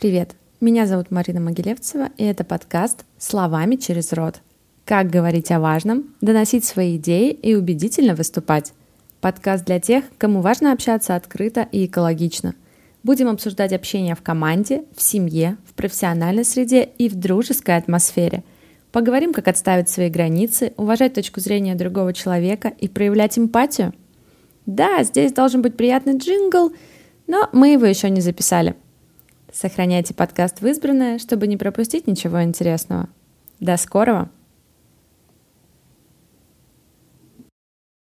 Привет, меня зовут Марина Могилевцева, и это подкаст «Словами через рот». Как говорить о важном, доносить свои идеи и убедительно выступать. Подкаст для тех, кому важно общаться открыто и экологично. Будем обсуждать общение в команде, в семье, в профессиональной среде и в дружеской атмосфере. Поговорим, как отставить свои границы, уважать точку зрения другого человека и проявлять эмпатию. Да, здесь должен быть приятный джингл, но мы его еще не записали – Сохраняйте подкаст в избранное, чтобы не пропустить ничего интересного. До скорого!